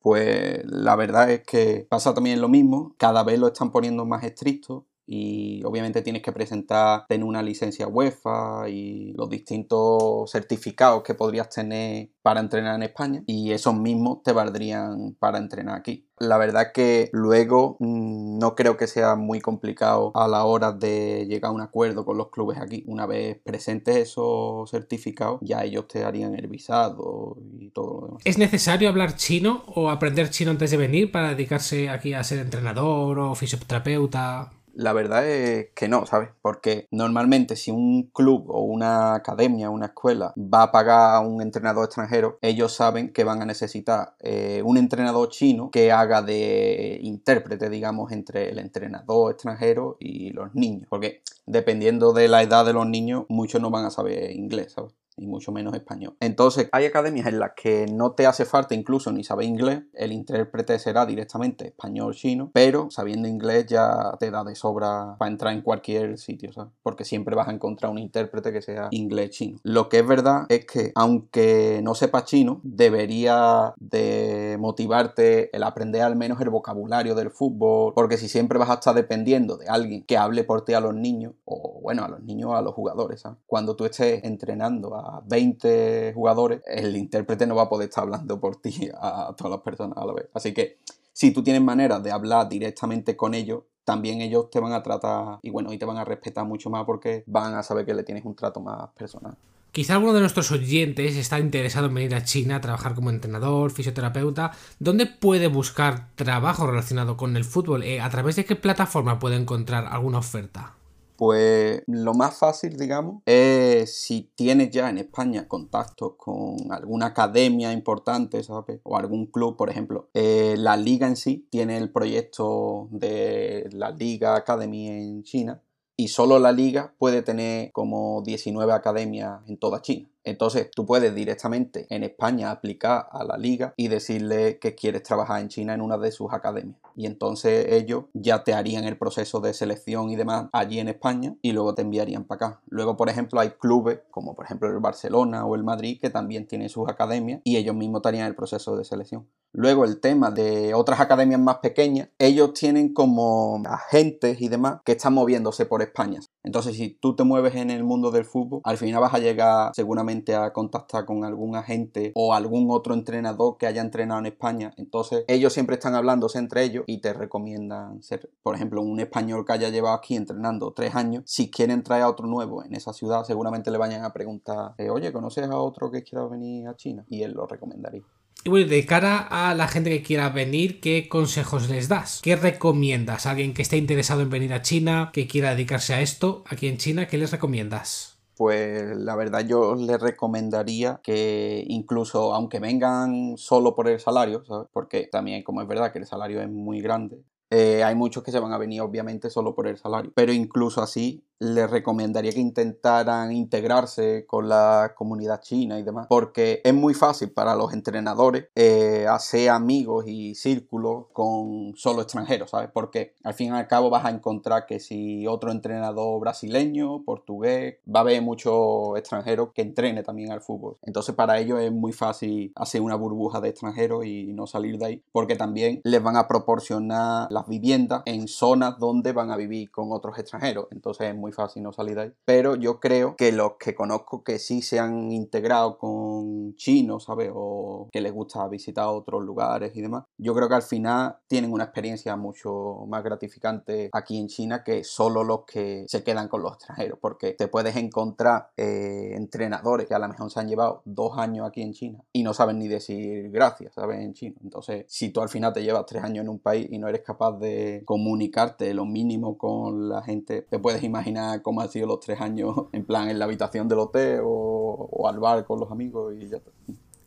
Pues la verdad es que pasa también lo mismo, cada vez lo están poniendo más estricto y obviamente tienes que presentar, tener una licencia UEFA y los distintos certificados que podrías tener para entrenar en España y esos mismos te valdrían para entrenar aquí. La verdad que luego mm, no creo que sea muy complicado a la hora de llegar a un acuerdo con los clubes aquí. Una vez presentes esos certificados, ya ellos te harían el visado y todo lo demás. ¿Es necesario hablar chino o aprender chino antes de venir para dedicarse aquí a ser entrenador o fisioterapeuta? La verdad es que no, ¿sabes? Porque normalmente si un club o una academia, una escuela va a pagar a un entrenador extranjero, ellos saben que van a necesitar eh, un entrenador chino que haga de intérprete, digamos, entre el entrenador extranjero y los niños. Porque dependiendo de la edad de los niños, muchos no van a saber inglés, ¿sabes? Y mucho menos español. Entonces, hay academias en las que no te hace falta incluso ni saber inglés, el intérprete será directamente español-chino, pero sabiendo inglés ya te da de sobra para entrar en cualquier sitio, ¿sabes? Porque siempre vas a encontrar un intérprete que sea inglés-chino. Lo que es verdad es que, aunque no sepas chino, debería de motivarte el aprender al menos el vocabulario del fútbol, porque si siempre vas a estar dependiendo de alguien que hable por ti a los niños, o bueno, a los niños, a los jugadores, ¿sabes? Cuando tú estés entrenando a 20 jugadores, el intérprete no va a poder estar hablando por ti <laughs> a todas las personas a la vez. Así que si tú tienes manera de hablar directamente con ellos, también ellos te van a tratar y bueno, y te van a respetar mucho más porque van a saber que le tienes un trato más personal. Quizá alguno de nuestros oyentes está interesado en venir a China a trabajar como entrenador, fisioterapeuta. ¿Dónde puede buscar trabajo relacionado con el fútbol? Eh, ¿A través de qué plataforma puede encontrar alguna oferta? Pues lo más fácil, digamos, es si tienes ya en España contactos con alguna academia importante, ¿sabes? O algún club, por ejemplo. Eh, la liga en sí tiene el proyecto de la Liga Academy en China y solo la liga puede tener como 19 academias en toda China. Entonces tú puedes directamente en España aplicar a la liga y decirle que quieres trabajar en China en una de sus academias. Y entonces ellos ya te harían el proceso de selección y demás allí en España y luego te enviarían para acá. Luego, por ejemplo, hay clubes como por ejemplo el Barcelona o el Madrid que también tienen sus academias y ellos mismos te harían el proceso de selección. Luego el tema de otras academias más pequeñas, ellos tienen como agentes y demás que están moviéndose por España. Entonces, si tú te mueves en el mundo del fútbol, al final vas a llegar seguramente a contactar con algún agente o algún otro entrenador que haya entrenado en España. Entonces ellos siempre están hablándose entre ellos y te recomiendan ser, por ejemplo, un español que haya llevado aquí entrenando tres años. Si quieren traer a otro nuevo en esa ciudad, seguramente le vayan a preguntar, eh, oye, ¿conoces a otro que quiera venir a China? Y él lo recomendaría. Y bueno, de cara a la gente que quiera venir, ¿qué consejos les das? ¿Qué recomiendas a alguien que esté interesado en venir a China, que quiera dedicarse a esto aquí en China? ¿Qué les recomiendas? pues la verdad yo les recomendaría que incluso aunque vengan solo por el salario, ¿sabes? Porque también como es verdad que el salario es muy grande, eh, hay muchos que se van a venir obviamente solo por el salario, pero incluso así les recomendaría que intentaran integrarse con la comunidad china y demás, porque es muy fácil para los entrenadores eh, hacer amigos y círculos con solo extranjeros, ¿sabes? Porque al fin y al cabo vas a encontrar que si otro entrenador brasileño, portugués, va a haber muchos extranjeros que entrene también al fútbol. Entonces para ellos es muy fácil hacer una burbuja de extranjeros y no salir de ahí, porque también les van a proporcionar las viviendas en zonas donde van a vivir con otros extranjeros. Entonces es muy fácil no salir de ahí. Pero yo creo que los que conozco que sí se han integrado con chinos, ¿sabes? O que les gusta visitar otros lugares y demás, yo creo que al final tienen una experiencia mucho más gratificante aquí en China que solo los que se quedan con los extranjeros, porque te puedes encontrar eh, entrenadores que a lo mejor se han llevado dos años aquí en China y no saben ni decir gracias, ¿sabes? En chino. Entonces, si tú al final te llevas tres años en un país y no eres capaz de comunicarte lo mínimo con la gente, te puedes imaginar cómo han sido los tres años en plan en la habitación del hotel o, o al bar con los amigos y ya está.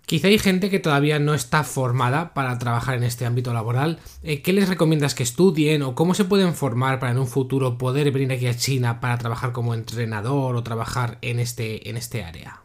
Quizá hay gente que todavía no está formada para trabajar en este ámbito laboral. Eh, ¿Qué les recomiendas que estudien o cómo se pueden formar para en un futuro poder venir aquí a China para trabajar como entrenador o trabajar en este, en este área?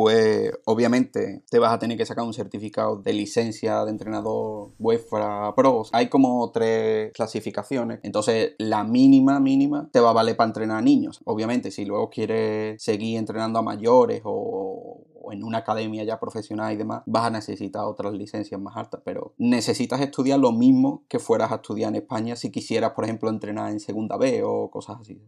Pues obviamente te vas a tener que sacar un certificado de licencia de entrenador UEFA Pro. Hay como tres clasificaciones. Entonces, la mínima, mínima, te va a valer para entrenar a niños. Obviamente, si luego quieres seguir entrenando a mayores o, o en una academia ya profesional y demás, vas a necesitar otras licencias más altas. Pero necesitas estudiar lo mismo que fueras a estudiar en España si quisieras, por ejemplo, entrenar en segunda B o cosas así.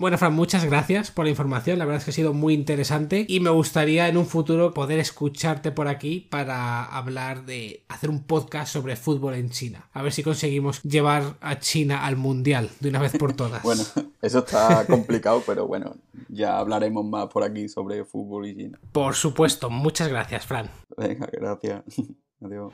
Bueno, Fran, muchas gracias por la información. La verdad es que ha sido muy interesante y me gustaría en un futuro poder escucharte por aquí para hablar de hacer un podcast sobre fútbol en China. A ver si conseguimos llevar a China al mundial de una vez por todas. <laughs> bueno, eso está <laughs> complicado, pero bueno, ya hablaremos más por aquí sobre fútbol y China. Por supuesto. Muchas gracias, Fran. Venga, gracias. <laughs> Adiós.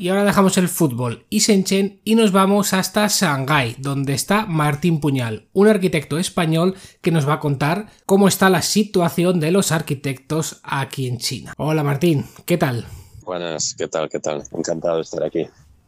Y ahora dejamos el fútbol y Shenzhen y nos vamos hasta Shanghái, donde está Martín Puñal, un arquitecto español que nos va a contar cómo está la situación de los arquitectos aquí en China. Hola Martín, ¿qué tal? Buenas, ¿qué tal? ¿Qué tal? Encantado de estar aquí.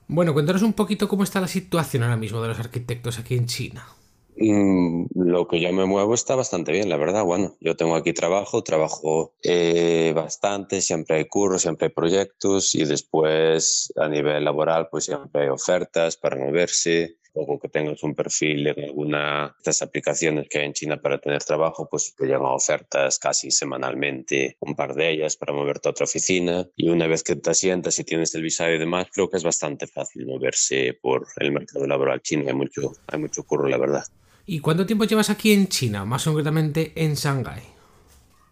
Bueno, cuéntanos un poquito cómo está la situación ahora mismo de los arquitectos aquí en China. Mm, lo que yo me muevo está bastante bien, la verdad. Bueno, yo tengo aquí trabajo, trabajo eh, bastante, siempre hay curros, siempre hay proyectos y después a nivel laboral pues siempre hay ofertas para moverse o que tengas un perfil en alguna de estas aplicaciones que hay en China para tener trabajo, pues te llegan ofertas casi semanalmente, un par de ellas para moverte a otra oficina. Y una vez que te asientas y tienes el visado y demás, creo que es bastante fácil moverse por el mercado laboral chino. Hay mucho, hay mucho curro, la verdad. ¿Y cuánto tiempo llevas aquí en China, más concretamente en Shanghái?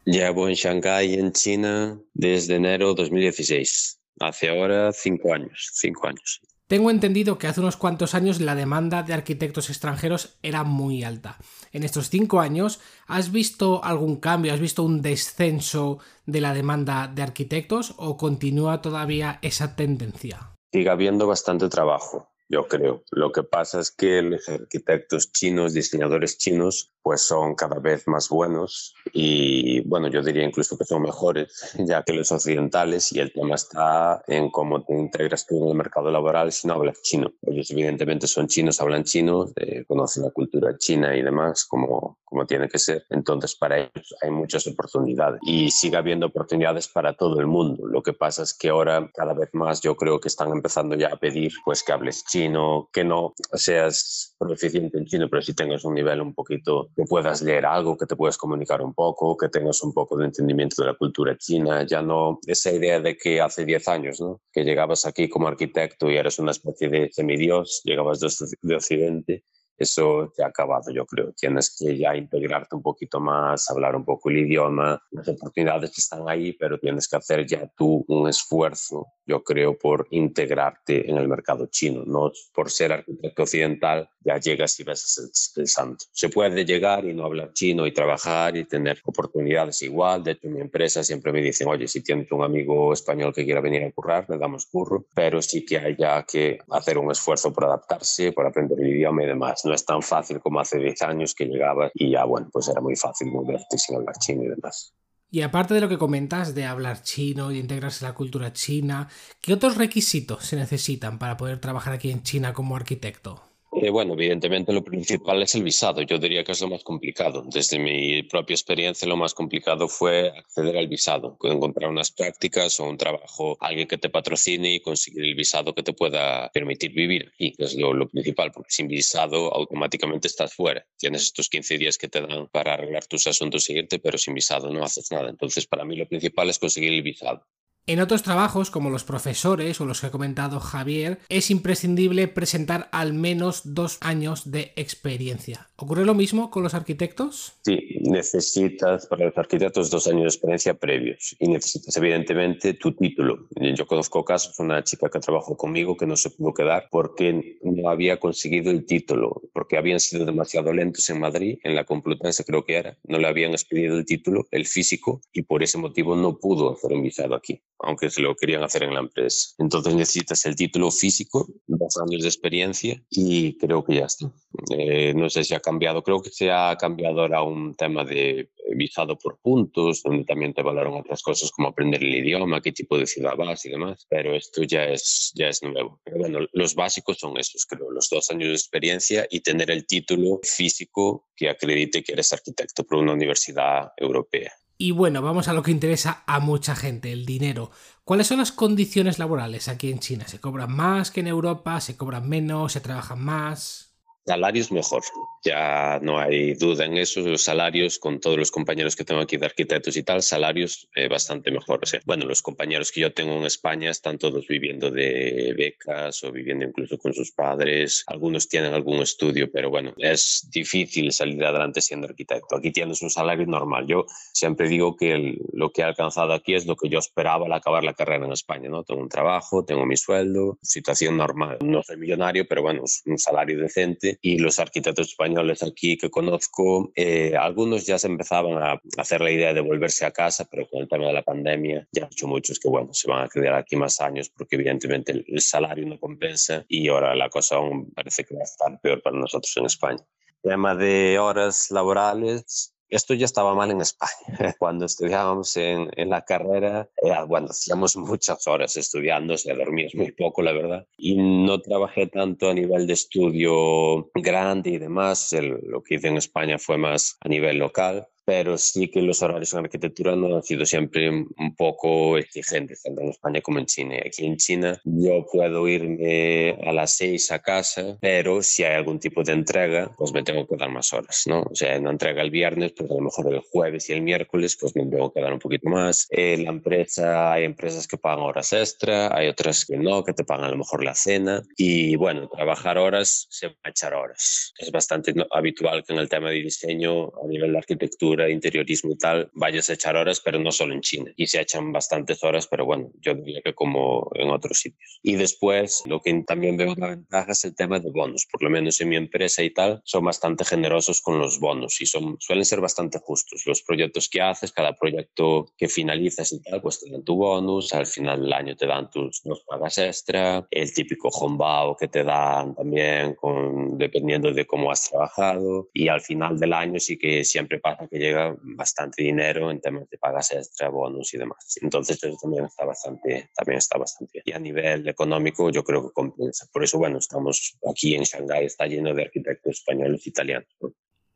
Llevo en Shanghái, en China, desde enero 2016. Hace ahora cinco años, cinco años. Tengo entendido que hace unos cuantos años la demanda de arquitectos extranjeros era muy alta. En estos cinco años, ¿has visto algún cambio? ¿Has visto un descenso de la demanda de arquitectos o continúa todavía esa tendencia? Sigue habiendo bastante trabajo yo creo. Lo que pasa es que los arquitectos chinos, diseñadores chinos, pues son cada vez más buenos y, bueno, yo diría incluso que son mejores <laughs> ya que los occidentales y el tema está en cómo te integras tú en el mercado laboral si no hablas chino. Ellos evidentemente son chinos, hablan chino, eh, conocen la cultura china y demás como, como tiene que ser. Entonces, para ellos hay muchas oportunidades y sigue habiendo oportunidades para todo el mundo. Lo que pasa es que ahora cada vez más yo creo que están empezando ya a pedir pues que hables chino, que no seas proficiente en chino, pero si tengas un nivel un poquito que puedas leer algo, que te puedas comunicar un poco, que tengas un poco de entendimiento de la cultura china. Ya no esa idea de que hace 10 años, ¿no? que llegabas aquí como arquitecto y eres una especie de semidios, llegabas de Occidente eso te ha acabado, yo creo. Tienes que ya integrarte un poquito más, hablar un poco el idioma. Las oportunidades están ahí, pero tienes que hacer ya tú un esfuerzo, yo creo, por integrarte en el mercado chino. No por ser arquitecto occidental, ya llegas y ves el, santo. Se puede llegar y no hablar chino y trabajar y tener oportunidades igual. De hecho, mi empresa siempre me dicen, oye, si tienes un amigo español que quiera venir a currar, le damos curro, pero sí que hay ya que hacer un esfuerzo por adaptarse, por aprender el idioma y demás es tan fácil como hace 10 años que llegaba y ya, bueno, pues era muy fácil moverte sin hablar chino y demás. Y aparte de lo que comentas de hablar chino y integrarse la cultura china, ¿qué otros requisitos se necesitan para poder trabajar aquí en China como arquitecto? Eh, bueno, evidentemente lo principal es el visado. Yo diría que es lo más complicado. Desde mi propia experiencia, lo más complicado fue acceder al visado, encontrar unas prácticas o un trabajo, alguien que te patrocine y conseguir el visado que te pueda permitir vivir aquí, que es lo, lo principal, porque sin visado automáticamente estás fuera. Tienes estos 15 días que te dan para arreglar tus asuntos irte, pero sin visado no haces nada. Entonces, para mí lo principal es conseguir el visado. En otros trabajos, como los profesores o los que ha comentado Javier, es imprescindible presentar al menos dos años de experiencia. ¿Ocurre lo mismo con los arquitectos? Sí, necesitas para los arquitectos dos años de experiencia previos y necesitas evidentemente tu título. Yo conozco casos, una chica que trabajó conmigo que no se pudo quedar porque no había conseguido el título, porque habían sido demasiado lentos en Madrid, en la Complutense creo que era, no le habían expedido el título, el físico, y por ese motivo no pudo hacer un visado aquí aunque se lo querían hacer en la empresa. Entonces necesitas el título físico, dos años de experiencia y creo que ya está. Eh, no sé si ha cambiado, creo que se ha cambiado ahora un tema de visado por puntos, donde también te valoran otras cosas como aprender el idioma, qué tipo de ciudad vas y demás, pero esto ya es, ya es nuevo. Pero bueno, los básicos son esos, creo, los dos años de experiencia y tener el título físico que acredite que eres arquitecto por una universidad europea. Y bueno, vamos a lo que interesa a mucha gente, el dinero. ¿Cuáles son las condiciones laborales aquí en China? ¿Se cobran más que en Europa? ¿Se cobran menos? ¿Se trabajan más? Salarios mejor, ya no hay duda en eso. Los salarios, con todos los compañeros que tengo aquí de arquitectos y tal, salarios eh, bastante mejor. O sea, bueno, los compañeros que yo tengo en España están todos viviendo de becas o viviendo incluso con sus padres. Algunos tienen algún estudio, pero bueno, es difícil salir adelante siendo arquitecto. Aquí tienes un salario normal. Yo siempre digo que lo que he alcanzado aquí es lo que yo esperaba al acabar la carrera en España. ¿no? Tengo un trabajo, tengo mi sueldo, situación normal. No soy millonario, pero bueno, un salario decente y los arquitectos españoles aquí que conozco, eh, algunos ya se empezaban a hacer la idea de volverse a casa, pero con el tema de la pandemia ya han dicho muchos que bueno, se van a quedar aquí más años porque evidentemente el, salario no compensa y ahora la cosa aún parece que va a estar peor para nosotros en España. Tema de horas laborales, esto ya estaba mal en España. <laughs> Cuando estudiábamos en, en la carrera, eh, bueno, hacíamos muchas horas estudiando, se dormías muy poco, la verdad. Y no trabajé tanto a nivel de estudio grande y demás. lo que hice en España fue más a nivel local pero sí que los horarios en arquitectura no han sido siempre un poco exigentes, tanto en España como en China. Aquí en China yo puedo irme a las seis a casa, pero si hay algún tipo de entrega, pues me tengo que dar más horas, ¿no? O sea, una entrega el viernes, pues a lo mejor el jueves y el miércoles, pues me tengo que dar un poquito más. Eh, la empresa, hay empresas que pagan horas extra, hay otras que no, que te pagan a lo mejor la cena. Y bueno, trabajar horas se va a echar horas. Es bastante habitual que en el tema de diseño, a nivel de arquitectura, de interiorismo y tal, vayas a echar horas, pero no solo en China. Y se echan bastantes horas, pero bueno, yo diría que como en otros sitios. Y después, lo que también veo la ventaja es el tema de bonos. Por lo menos en mi empresa y tal, son bastante generosos con los bonos y son, suelen ser bastante justos. Los proyectos que haces, cada proyecto que finalizas y tal, pues te dan tu bonus, al final del año te dan tus dos pagas extra, el típico hombao que te dan también con, dependiendo de cómo has trabajado y al final del año sí que siempre pasa que llega bastante dinero en temas de pagas extra, bonus y demás. Entonces eso también está bastante, también está bastante bien. Y a nivel económico yo creo que compensa. Por eso, bueno, estamos aquí en Shanghái, está lleno de arquitectos españoles e italianos.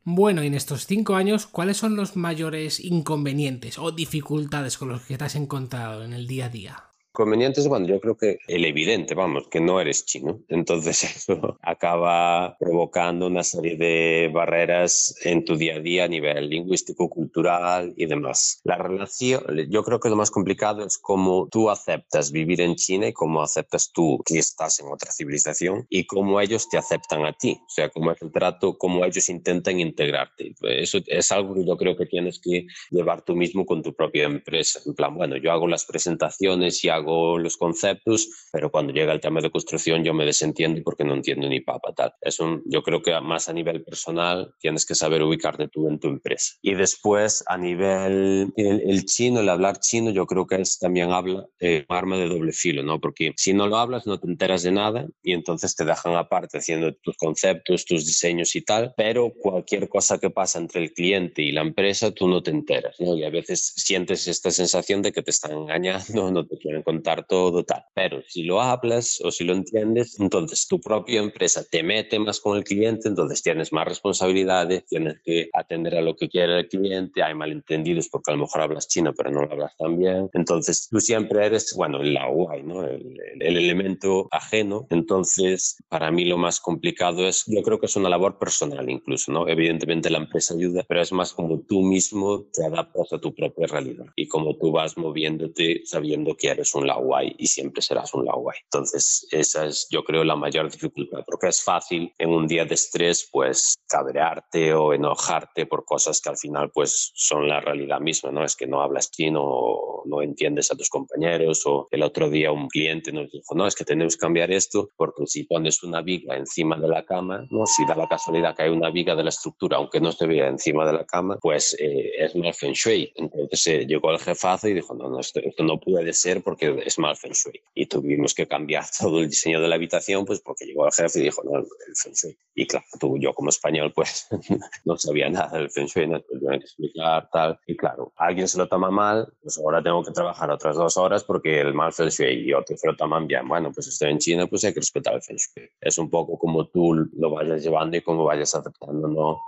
Bueno, y en estos cinco años, ¿cuáles son los mayores inconvenientes o dificultades con los que te has encontrado en el día a día? Convenientes, bueno, yo creo que el evidente, vamos, que no eres chino. Entonces <laughs> eso acaba provocando una serie de barreras en tu día a día a nivel lingüístico, cultural y demás. La relación, yo creo que lo más complicado es cómo tú aceptas vivir en China y cómo aceptas tú que estás en otra civilización y cómo ellos te aceptan a ti. O sea, cómo es el trato, cómo ellos intentan integrarte. Eso es algo que yo creo que tienes que llevar tú mismo con tu propia empresa. En plan, bueno, yo hago las presentaciones y hago los conceptos, pero cuando llega el tema de construcción yo me desentiendo porque no entiendo ni papa tal. Es un, yo creo que más a nivel personal tienes que saber ubicarte tú en tu empresa. Y después a nivel el, chino, el hablar chino, yo creo que es también habla eh, arma de doble filo, ¿no? Porque si no lo hablas no te enteras de nada y entonces te dejan aparte haciendo tus conceptos, tus diseños y tal, pero cualquier cosa que pasa entre el cliente y la empresa tú no te enteras, ¿no? Y a veces sientes esta sensación de que te están engañando, <laughs> no te quieren contar todo, tal. Pero si lo hablas o si lo entiendes, entonces tu propia empresa te mete más con el cliente, entonces tienes más responsabilidades, tienes que atender a lo que quiere el cliente, hay malentendidos porque a lo mejor hablas chino pero no lo hablas tan bien. Entonces tú siempre eres, bueno, la guay, ¿no? El, el elemento ajeno. Entonces, para mí lo más complicado es, yo creo que es una labor personal incluso, ¿no? Evidentemente la empresa ayuda, pero es más como tú mismo te adaptas a tu propia realidad y como tú vas moviéndote sabiendo que eres un Lawai y siempre serás un Lawai. Entonces, esa es, yo creo, la mayor dificultad, porque es fácil en un día de estrés, pues, cabrearte o enojarte por cosas que al final, pues, son la realidad misma, ¿no? Es que no hablas chino o no entiendes a tus compañeros o el otro día un cliente nos dijo, no, es que tenemos que cambiar esto porque si pones una viga encima de la cama, ¿no? Si da la casualidad que hay una viga de la estructura, aunque no se vea encima de la cama, pues eh, es mal feng shui. Entonces eh, llegó el jefazo y dijo, no, no, esto, esto, no puede ser porque es mal feng shui. Y tuvimos que cambiar todo el diseño de la habitación, pues porque llegó el jefe y dijo, no, el feng shui. Y claro, tú, yo como español, pues <laughs> no sabía nada del feng shui, no tenía que explicar tal. Y claro, alguien se lo toma mal, pues ahora tengo que trabajar otras dos horas porque el mal feng shui y otros se lo toman bien. Bueno, pues estoy en China, pues hay que respetar el feng shui. Es un poco como tú lo vayas llevando y cómo vayas aceptando, ¿no?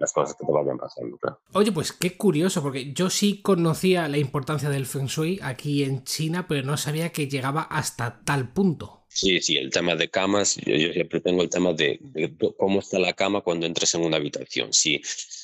Las cosas que te vayan pasando. Claro. Oye, pues qué curioso, porque yo sí conocía la importancia del Feng Shui aquí en China, pero no sabía que llegaba hasta tal punto. Sí, sí, el tema de camas, yo, yo siempre tengo el tema de, de, cómo está la cama cuando entres en una habitación. Si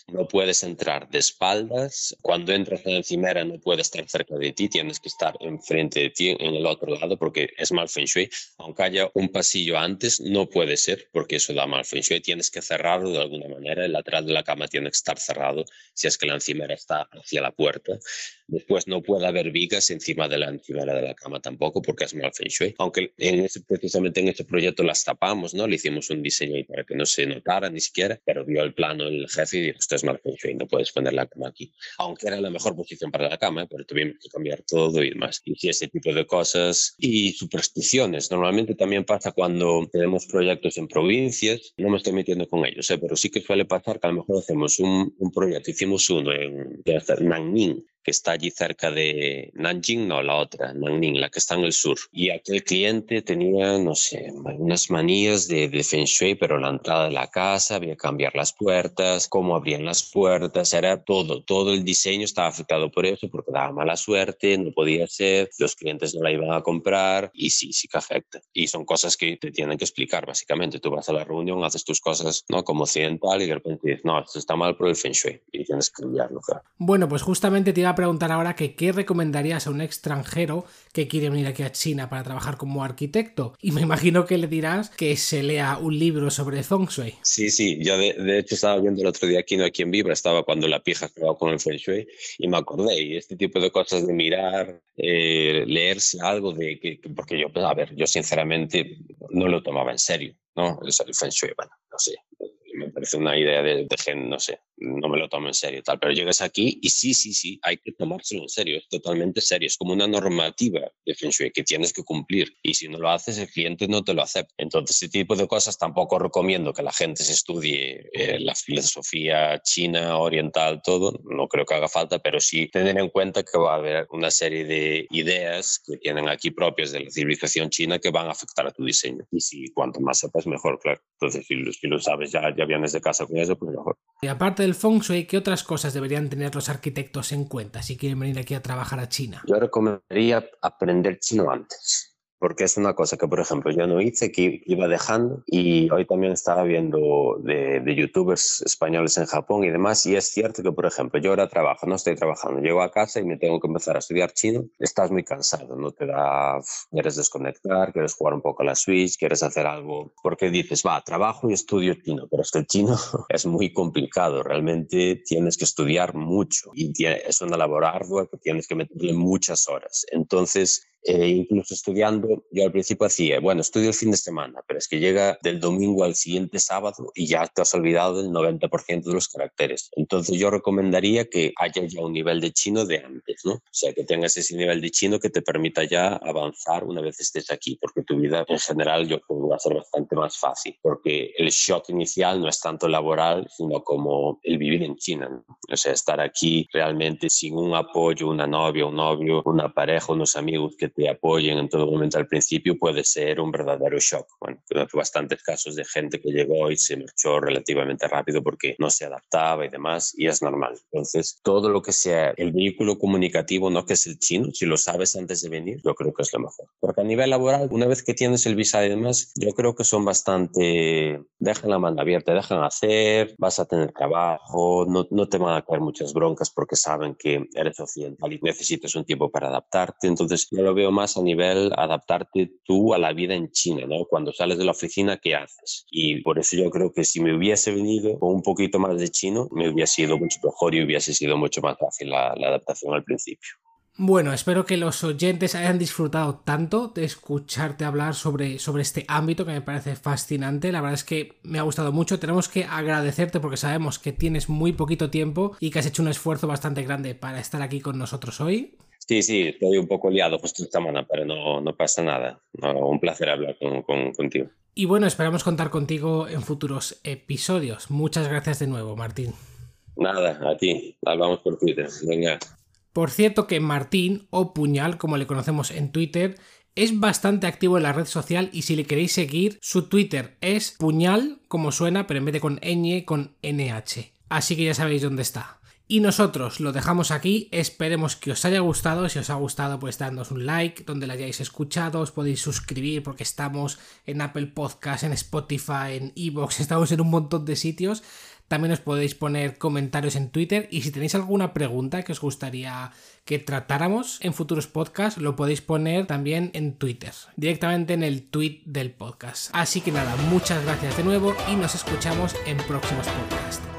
no puedes entrar de espaldas, cuando entras en la encimera no puedes estar cerca de ti, tienes que estar enfrente de ti en el otro lado porque es mal feng shui. Aunque haya un pasillo antes, no puede ser porque eso da mal feng shui. Tienes que cerrarlo de alguna manera, el lateral de la cama tiene que estar cerrado si es que la encimera está hacia la puerta. Después no puede haber vigas encima de la encimera de la cama tampoco porque es mal feng shui. Aunque en ese, precisamente en ese proyecto las tapamos, ¿no? Le hicimos un diseño para que no se notara ni siquiera, pero vio el plano el jefe y dijo, esto es mal feng no puedes poner la cama aquí. Aunque era la mejor posición para la cama, pero tuvimos que cambiar todo y demás. Y ese tipo de cosas y supersticiones. Normalmente también pasa cuando tenemos proyectos en provincias, no me estoy metiendo con ellos, ¿eh? pero sí que suele pasar que a lo mejor hacemos un, un proyecto, hicimos uno en Nanning, que está allí cerca de Nanjing, no, la otra, Nanning, la que está en el sur. Y aquel cliente tenía, no sé, unas manías de, de Feng Shui, pero la entrada de la casa, había que cambiar las puertas, cómo abrían las puertas, era todo, todo el diseño estaba afectado por eso, porque daba mala suerte, no podía ser, los clientes no la iban a comprar y sí, sí que afecta. Y son cosas que te tienen que explicar, básicamente. Tú vas a la reunión, haces tus cosas, ¿no? Como occidental y de repente dices, no, esto está mal por el Feng Shui y tienes que cambiarlo. Claro. Bueno, pues justamente te iba a preguntar ahora que qué recomendarías a un extranjero que quiere venir aquí a China para trabajar como arquitecto. Y me imagino que le dirás que se lea un libro sobre Feng Shui. Sí, sí, yo de, de hecho estaba viendo el otro día aquí, no aquí en Vibra, estaba cuando la pija estaba con el Feng Shui y me acordé, y este tipo de cosas de mirar, eh, leerse algo de que, porque yo, pues, a ver, yo sinceramente no lo tomaba en serio, ¿no? El Feng Shui, bueno, no sé, me parece una idea de, de gen, no sé, no me lo tomo en serio tal, pero llegas aquí y sí, sí, sí, hay que tomárselo en serio, es totalmente serio, es como una normativa de Feng Shui que tienes que cumplir y si no lo haces el cliente no te lo acepta. Entonces, ese tipo de cosas tampoco recomiendo que la gente se estudie eh, la filosofía china, oriental, todo, no creo que haga falta, pero sí tener en cuenta que va a haber una serie de ideas que tienen aquí propias de la civilización china que van a afectar a tu diseño. Y si cuanto más sepas, mejor, claro. Entonces, si, si lo sabes, ya, ya de casa con eso, pues mejor. Y aparte del feng shui, ¿qué otras cosas deberían tener los arquitectos en cuenta si quieren venir aquí a trabajar a China? Yo recomendaría aprender chino antes porque es una cosa que, por ejemplo, yo no hice, que iba dejando y hoy también estaba viendo de, de, youtubers españoles en Japón y demás y es cierto que, por ejemplo, yo ahora trabajo, no estoy trabajando, llego a casa y me tengo que empezar a estudiar chino, estás muy cansado, no te da, quieres desconectar, quieres jugar un poco a la Switch, quieres hacer algo, porque dices, va, trabajo y estudio chino, pero es que el chino <laughs> es muy complicado, realmente tienes que estudiar mucho y tiene, es una labor ardua que tienes que meterle muchas horas. Entonces, eh, incluso estudiando, yo al principio hacía, bueno, estudio el fin de semana, pero es que llega del domingo al siguiente sábado y ya te has olvidado del 90% de los caracteres. Entonces yo recomendaría que haya ya un nivel de chino de antes, ¿no? O sea, que tengas ese nivel de chino que te permita ya avanzar una vez estés aquí, porque tu vida en general yo creo que va a ser bastante más fácil, porque el shock inicial no es tanto laboral, sino como el vivir en China, ¿no? O sea, estar aquí realmente sin un apoyo, una novia, un novio, una pareja, unos amigos que te apoyen en todo momento al principio puede ser un verdadero shock. Bueno, conozco bastantes casos de gente que llegó y se marchó relativamente rápido porque no se adaptaba y demás, y es normal. Entonces, todo lo que sea el vehículo comunicativo, no que es el chino, si lo sabes antes de venir, yo creo que es lo mejor. Porque a nivel laboral, una vez que tienes el visa y demás, yo creo que son bastante, dejan la mano abierta, dejan hacer, vas a tener trabajo, no, no te van a caer muchas broncas porque saben que eres occidental y necesitas un tiempo para adaptarte. Entonces, yo lo veo más a nivel adaptarte tú a la vida en China, ¿no? Cuando sales de la oficina, ¿qué haces? Y por eso yo creo que si me hubiese venido con un poquito más de chino, me hubiese sido mucho mejor y hubiese sido mucho más fácil la, la adaptación al principio. Bueno, espero que los oyentes hayan disfrutado tanto de escucharte hablar sobre, sobre este ámbito que me parece fascinante. La verdad es que me ha gustado mucho. Tenemos que agradecerte porque sabemos que tienes muy poquito tiempo y que has hecho un esfuerzo bastante grande para estar aquí con nosotros hoy. Sí, sí, estoy un poco liado justo esta semana, pero no, no pasa nada. No, un placer hablar con, con, contigo. Y bueno, esperamos contar contigo en futuros episodios. Muchas gracias de nuevo, Martín. Nada, a ti. Hablamos por Twitter. Venga. Por cierto que Martín, o Puñal, como le conocemos en Twitter, es bastante activo en la red social y si le queréis seguir, su Twitter es puñal, como suena, pero en vez de con ñ, con nh. Así que ya sabéis dónde está. Y nosotros lo dejamos aquí, esperemos que os haya gustado, si os ha gustado pues dadnos un like, donde lo hayáis escuchado, os podéis suscribir porque estamos en Apple Podcast, en Spotify, en Evox, <laughs> estamos en un montón de sitios. También os podéis poner comentarios en Twitter y si tenéis alguna pregunta que os gustaría que tratáramos en futuros podcasts, lo podéis poner también en Twitter, directamente en el tweet del podcast. Así que nada, muchas gracias de nuevo y nos escuchamos en próximos podcasts.